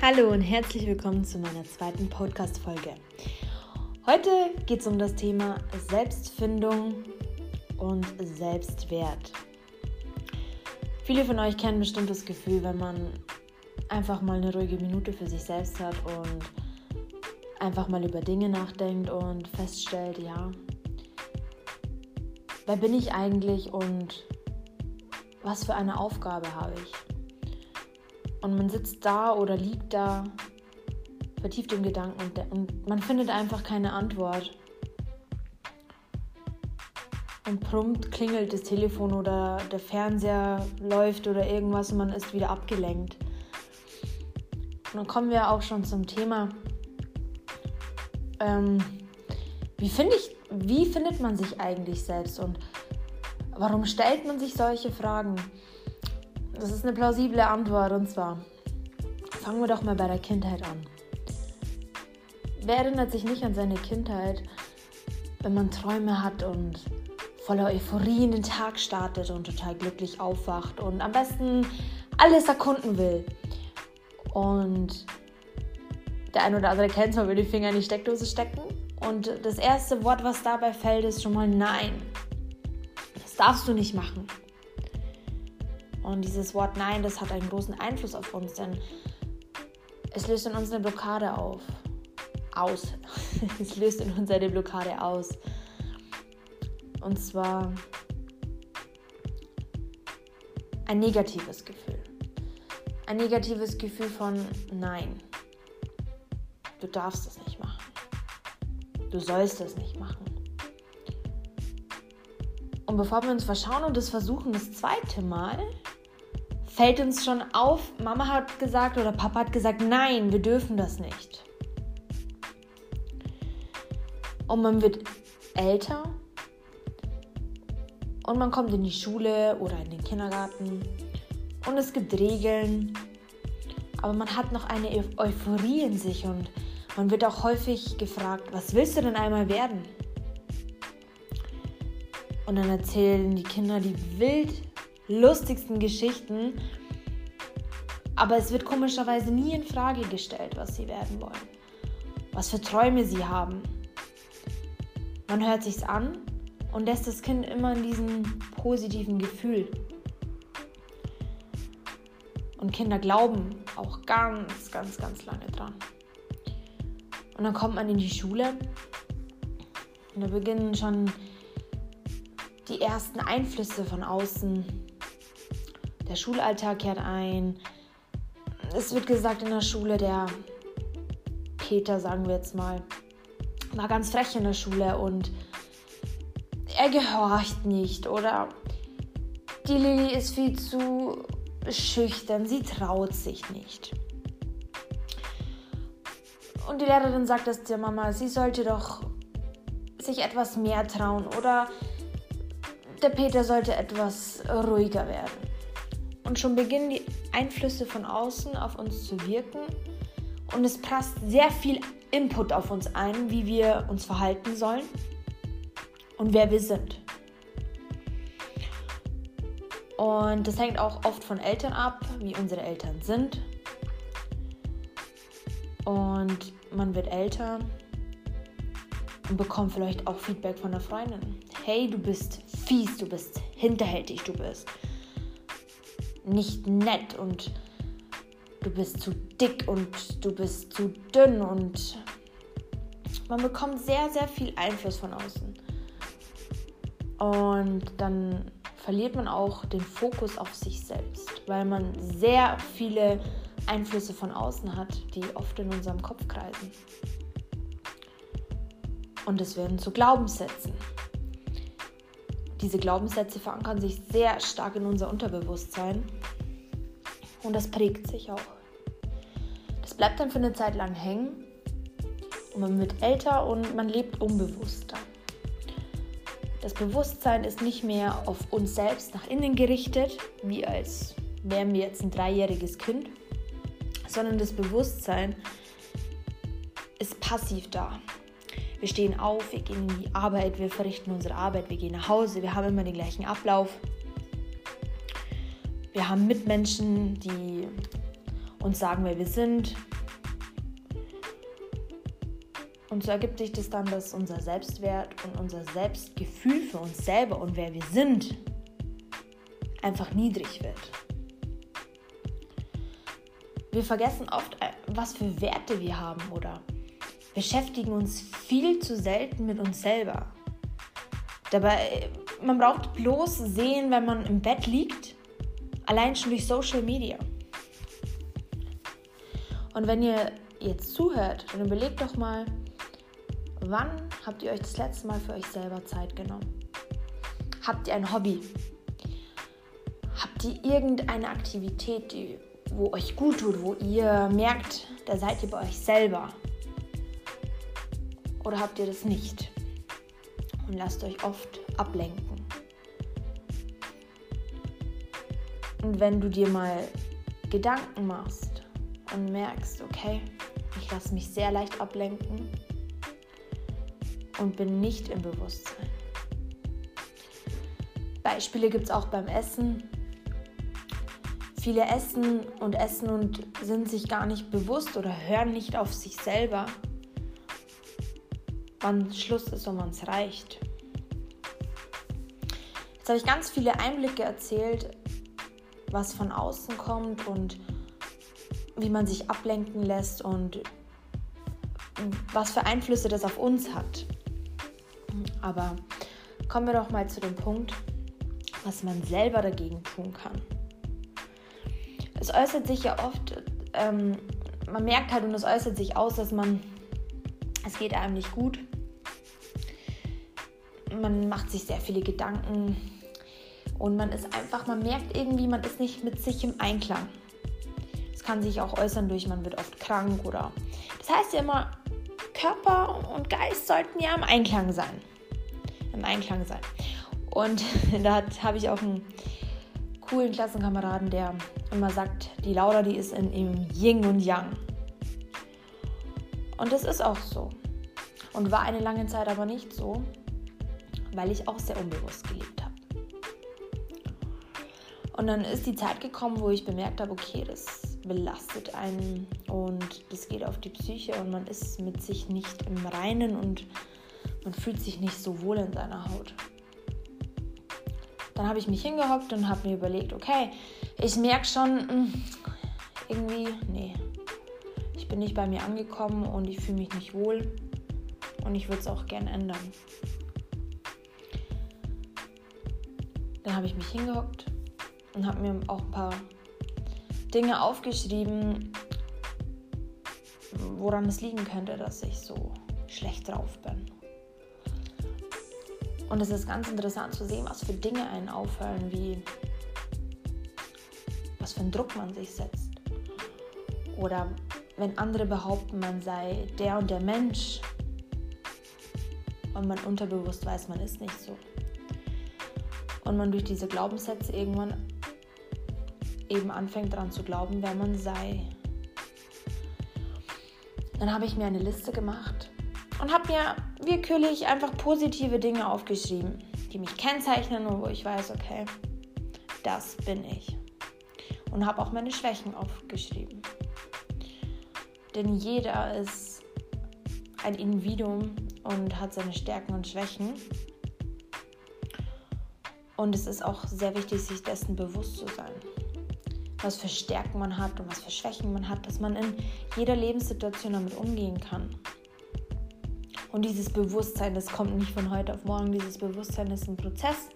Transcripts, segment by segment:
Hallo und herzlich willkommen zu meiner zweiten Podcast-Folge. Heute geht es um das Thema Selbstfindung und Selbstwert. Viele von euch kennen bestimmt das Gefühl, wenn man einfach mal eine ruhige Minute für sich selbst hat und einfach mal über Dinge nachdenkt und feststellt, ja, wer bin ich eigentlich und was für eine Aufgabe habe ich? Und man sitzt da oder liegt da, vertieft im Gedanken und, und man findet einfach keine Antwort. Und prompt klingelt das Telefon oder der Fernseher läuft oder irgendwas und man ist wieder abgelenkt. Und dann kommen wir auch schon zum Thema. Ähm, wie, find ich, wie findet man sich eigentlich selbst und warum stellt man sich solche Fragen? Das ist eine plausible Antwort und zwar fangen wir doch mal bei der Kindheit an. Wer erinnert sich nicht an seine Kindheit, wenn man Träume hat und voller Euphorie in den Tag startet und total glücklich aufwacht und am besten alles erkunden will? Und der ein oder andere kennt es, man will die Finger in die Steckdose stecken. Und das erste Wort, was dabei fällt, ist schon mal Nein. Das darfst du nicht machen. Und dieses Wort Nein, das hat einen großen Einfluss auf uns, denn es löst in uns eine Blockade auf. Aus. es löst in uns eine Blockade aus. Und zwar ein negatives Gefühl. Ein negatives Gefühl von Nein. Du darfst das nicht machen. Du sollst das nicht machen. Und bevor wir uns verschauen und das versuchen, das zweite Mal, fällt uns schon auf, Mama hat gesagt oder Papa hat gesagt, nein, wir dürfen das nicht. Und man wird älter und man kommt in die Schule oder in den Kindergarten und es gibt Regeln, aber man hat noch eine Euphorie in sich und man wird auch häufig gefragt, was willst du denn einmal werden? Und dann erzählen die Kinder die wild lustigsten Geschichten. Aber es wird komischerweise nie in Frage gestellt, was sie werden wollen. Was für Träume sie haben. Man hört sich's an und lässt das Kind immer in diesem positiven Gefühl. Und Kinder glauben auch ganz, ganz, ganz lange dran. Und dann kommt man in die Schule und da beginnen schon die ersten Einflüsse von außen der Schulalltag kehrt ein. Es wird gesagt in der Schule, der Peter, sagen wir jetzt mal, war ganz frech in der Schule und er gehorcht nicht oder die Lilly ist viel zu schüchtern, sie traut sich nicht. Und die Lehrerin sagt es der Mama, sie sollte doch sich etwas mehr trauen oder der Peter sollte etwas ruhiger werden. Und schon beginnen die Einflüsse von außen auf uns zu wirken. Und es passt sehr viel Input auf uns ein, wie wir uns verhalten sollen und wer wir sind. Und das hängt auch oft von Eltern ab, wie unsere Eltern sind. Und man wird älter und bekommt vielleicht auch Feedback von einer Freundin. Hey, du bist fies, du bist hinterhältig, du bist nicht nett und du bist zu dick und du bist zu dünn und man bekommt sehr, sehr viel Einfluss von außen. Und dann verliert man auch den Fokus auf sich selbst, weil man sehr viele Einflüsse von außen hat, die oft in unserem Kopf kreisen. Und es werden zu Glaubenssätzen. Diese Glaubenssätze verankern sich sehr stark in unser Unterbewusstsein und das prägt sich auch. Das bleibt dann für eine Zeit lang hängen und man wird älter und man lebt unbewusster. Das Bewusstsein ist nicht mehr auf uns selbst nach innen gerichtet, wie als wären wir jetzt ein dreijähriges Kind, sondern das Bewusstsein ist passiv da. Wir stehen auf, wir gehen in die Arbeit, wir verrichten unsere Arbeit, wir gehen nach Hause, wir haben immer den gleichen Ablauf. Wir haben Mitmenschen, die uns sagen, wer wir sind. Und so ergibt sich das dann, dass unser Selbstwert und unser Selbstgefühl für uns selber und wer wir sind einfach niedrig wird. Wir vergessen oft, äh, was für Werte wir haben oder beschäftigen uns viel zu selten mit uns selber. Dabei, äh, man braucht bloß sehen, wenn man im Bett liegt allein schon durch Social Media. Und wenn ihr jetzt zuhört, dann überlegt doch mal, wann habt ihr euch das letzte Mal für euch selber Zeit genommen? Habt ihr ein Hobby? Habt ihr irgendeine Aktivität, die, wo euch gut tut, wo ihr merkt, da seid ihr bei euch selber? Oder habt ihr das nicht? Und lasst euch oft ablenken. Und wenn du dir mal Gedanken machst und merkst, okay, ich lasse mich sehr leicht ablenken und bin nicht im Bewusstsein. Beispiele gibt es auch beim Essen. Viele essen und essen und sind sich gar nicht bewusst oder hören nicht auf sich selber, wann Schluss ist und wann es reicht. Jetzt habe ich ganz viele Einblicke erzählt, was von außen kommt und wie man sich ablenken lässt und was für Einflüsse das auf uns hat. Aber kommen wir doch mal zu dem Punkt, was man selber dagegen tun kann es äußert sich ja oft, ähm, man merkt halt und es äußert sich aus, dass man, es geht einem nicht gut. Man macht sich sehr viele Gedanken und man ist einfach, man merkt irgendwie, man ist nicht mit sich im Einklang. Es kann sich auch äußern durch, man wird oft krank oder. Das heißt ja immer, Körper und Geist sollten ja im Einklang sein. Im Einklang sein. Und da habe ich auch einen coolen Klassenkameraden, der immer sagt, die Laura, die ist in im Yin und Yang. Und das ist auch so. Und war eine lange Zeit aber nicht so, weil ich auch sehr unbewusst gelebt habe. Und dann ist die Zeit gekommen, wo ich bemerkt habe, okay, das belastet einen und das geht auf die Psyche und man ist mit sich nicht im Reinen und man fühlt sich nicht so wohl in seiner Haut. Dann habe ich mich hingehockt und habe mir überlegt, okay, ich merke schon, hm, irgendwie, nee, ich bin nicht bei mir angekommen und ich fühle mich nicht wohl und ich würde es auch gern ändern. Dann habe ich mich hingehockt und habe mir auch ein paar Dinge aufgeschrieben, woran es liegen könnte, dass ich so schlecht drauf bin. Und es ist ganz interessant zu sehen, was für Dinge einen auffallen, wie was für einen Druck man sich setzt. Oder wenn andere behaupten, man sei der und der Mensch und man unterbewusst weiß, man ist nicht so. Und man durch diese Glaubenssätze irgendwann eben anfängt daran zu glauben, wer man sei. Dann habe ich mir eine Liste gemacht und habe mir willkürlich einfach positive Dinge aufgeschrieben, die mich kennzeichnen und wo ich weiß, okay, das bin ich. Und habe auch meine Schwächen aufgeschrieben. Denn jeder ist ein Individuum und hat seine Stärken und Schwächen. Und es ist auch sehr wichtig, sich dessen bewusst zu sein. Was für Stärken man hat und was für Schwächen man hat, dass man in jeder Lebenssituation damit umgehen kann. Und dieses Bewusstsein, das kommt nicht von heute auf morgen. Dieses Bewusstsein ist ein Prozess,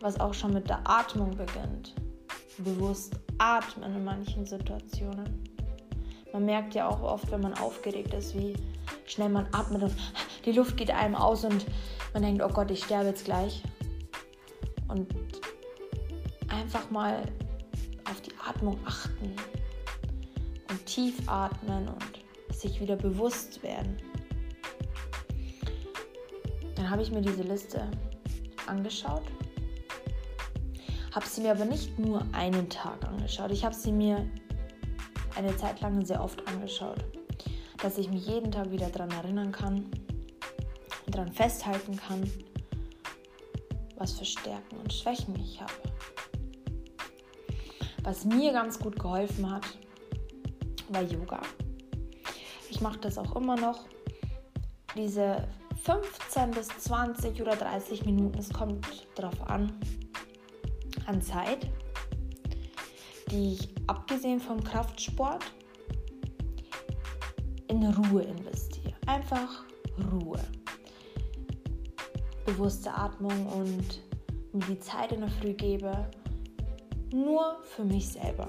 was auch schon mit der Atmung beginnt. Bewusst atmen in manchen Situationen. Man merkt ja auch oft, wenn man aufgeregt ist, wie schnell man atmet und die Luft geht einem aus und man denkt, oh Gott, ich sterbe jetzt gleich. Und einfach mal Atmung achten und tief atmen und sich wieder bewusst werden. Dann habe ich mir diese Liste angeschaut, habe sie mir aber nicht nur einen Tag angeschaut. Ich habe sie mir eine Zeit lang sehr oft angeschaut, dass ich mich jeden Tag wieder daran erinnern kann und daran festhalten kann, was für Stärken und Schwächen ich habe. Was mir ganz gut geholfen hat, war Yoga. Ich mache das auch immer noch diese 15 bis 20 oder 30 Minuten, es kommt darauf an, an Zeit, die ich abgesehen vom Kraftsport in Ruhe investiere. Einfach Ruhe. Bewusste Atmung und mir die Zeit in der Früh gebe, nur für mich selber.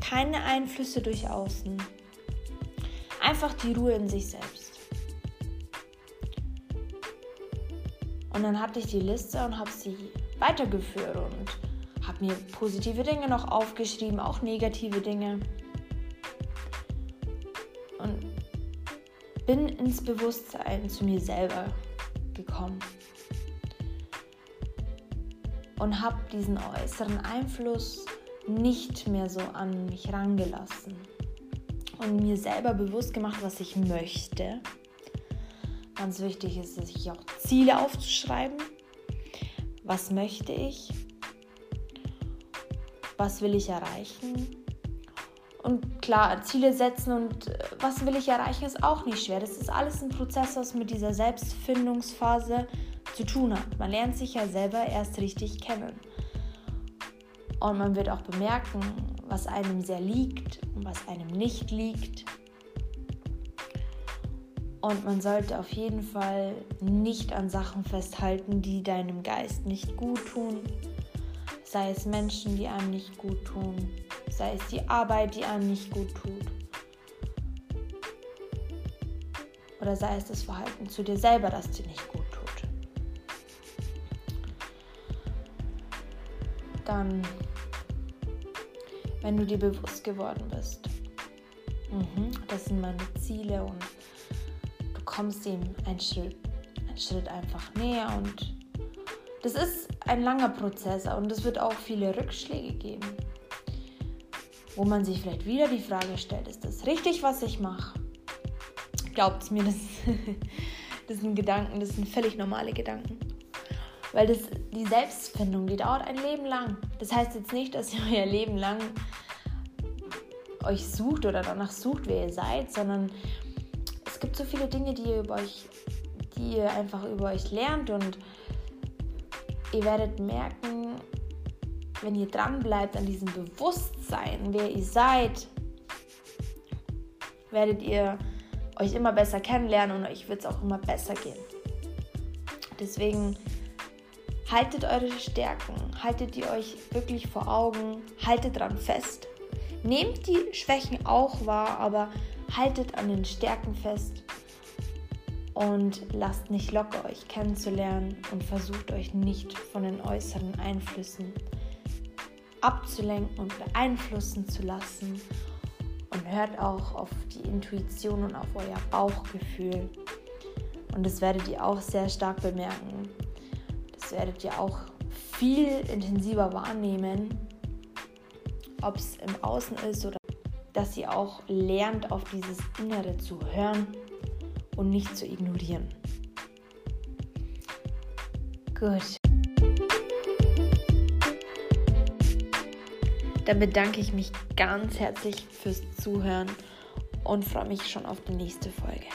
Keine Einflüsse durch Außen. Einfach die Ruhe in sich selbst. Und dann hatte ich die Liste und habe sie weitergeführt und habe mir positive Dinge noch aufgeschrieben, auch negative Dinge. Und bin ins Bewusstsein zu mir selber gekommen und habe diesen äußeren Einfluss nicht mehr so an mich rangelassen und mir selber bewusst gemacht, was ich möchte. Ganz wichtig ist es, sich auch Ziele aufzuschreiben. Was möchte ich? Was will ich erreichen? Und klar, Ziele setzen und äh, was will ich erreichen, ist auch nicht schwer. Das ist alles ein Prozess, was mit dieser Selbstfindungsphase zu tun hat. Man lernt sich ja selber erst richtig kennen. Und man wird auch bemerken, was einem sehr liegt und was einem nicht liegt. Und man sollte auf jeden Fall nicht an Sachen festhalten, die deinem Geist nicht gut tun. Sei es Menschen, die einem nicht gut tun. Sei es die Arbeit, die einem nicht gut tut. Oder sei es das Verhalten zu dir selber, das dir nicht gut dann, wenn du dir bewusst geworden bist, mhm, das sind meine Ziele und du kommst ihm einen Schritt, einen Schritt einfach näher und das ist ein langer Prozess und es wird auch viele Rückschläge geben, wo man sich vielleicht wieder die Frage stellt, ist das richtig, was ich mache? Glaubt mir, das, das sind Gedanken, das sind völlig normale Gedanken. Weil das, die Selbstfindung, die dauert ein Leben lang. Das heißt jetzt nicht, dass ihr euer Leben lang euch sucht oder danach sucht, wer ihr seid, sondern es gibt so viele Dinge, die ihr über euch, die ihr einfach über euch lernt und ihr werdet merken, wenn ihr dran bleibt an diesem Bewusstsein, wer ihr seid, werdet ihr euch immer besser kennenlernen und euch wird es auch immer besser gehen. Deswegen Haltet eure Stärken, haltet die euch wirklich vor Augen, haltet dran fest. Nehmt die Schwächen auch wahr, aber haltet an den Stärken fest und lasst nicht locker, euch kennenzulernen und versucht euch nicht von den äußeren Einflüssen abzulenken und beeinflussen zu lassen. Und hört auch auf die Intuition und auf euer Bauchgefühl. Und das werdet ihr auch sehr stark bemerken, werdet ihr auch viel intensiver wahrnehmen, ob es im Außen ist oder dass ihr auch lernt, auf dieses Innere zu hören und nicht zu ignorieren. Gut. Dann bedanke ich mich ganz herzlich fürs Zuhören und freue mich schon auf die nächste Folge.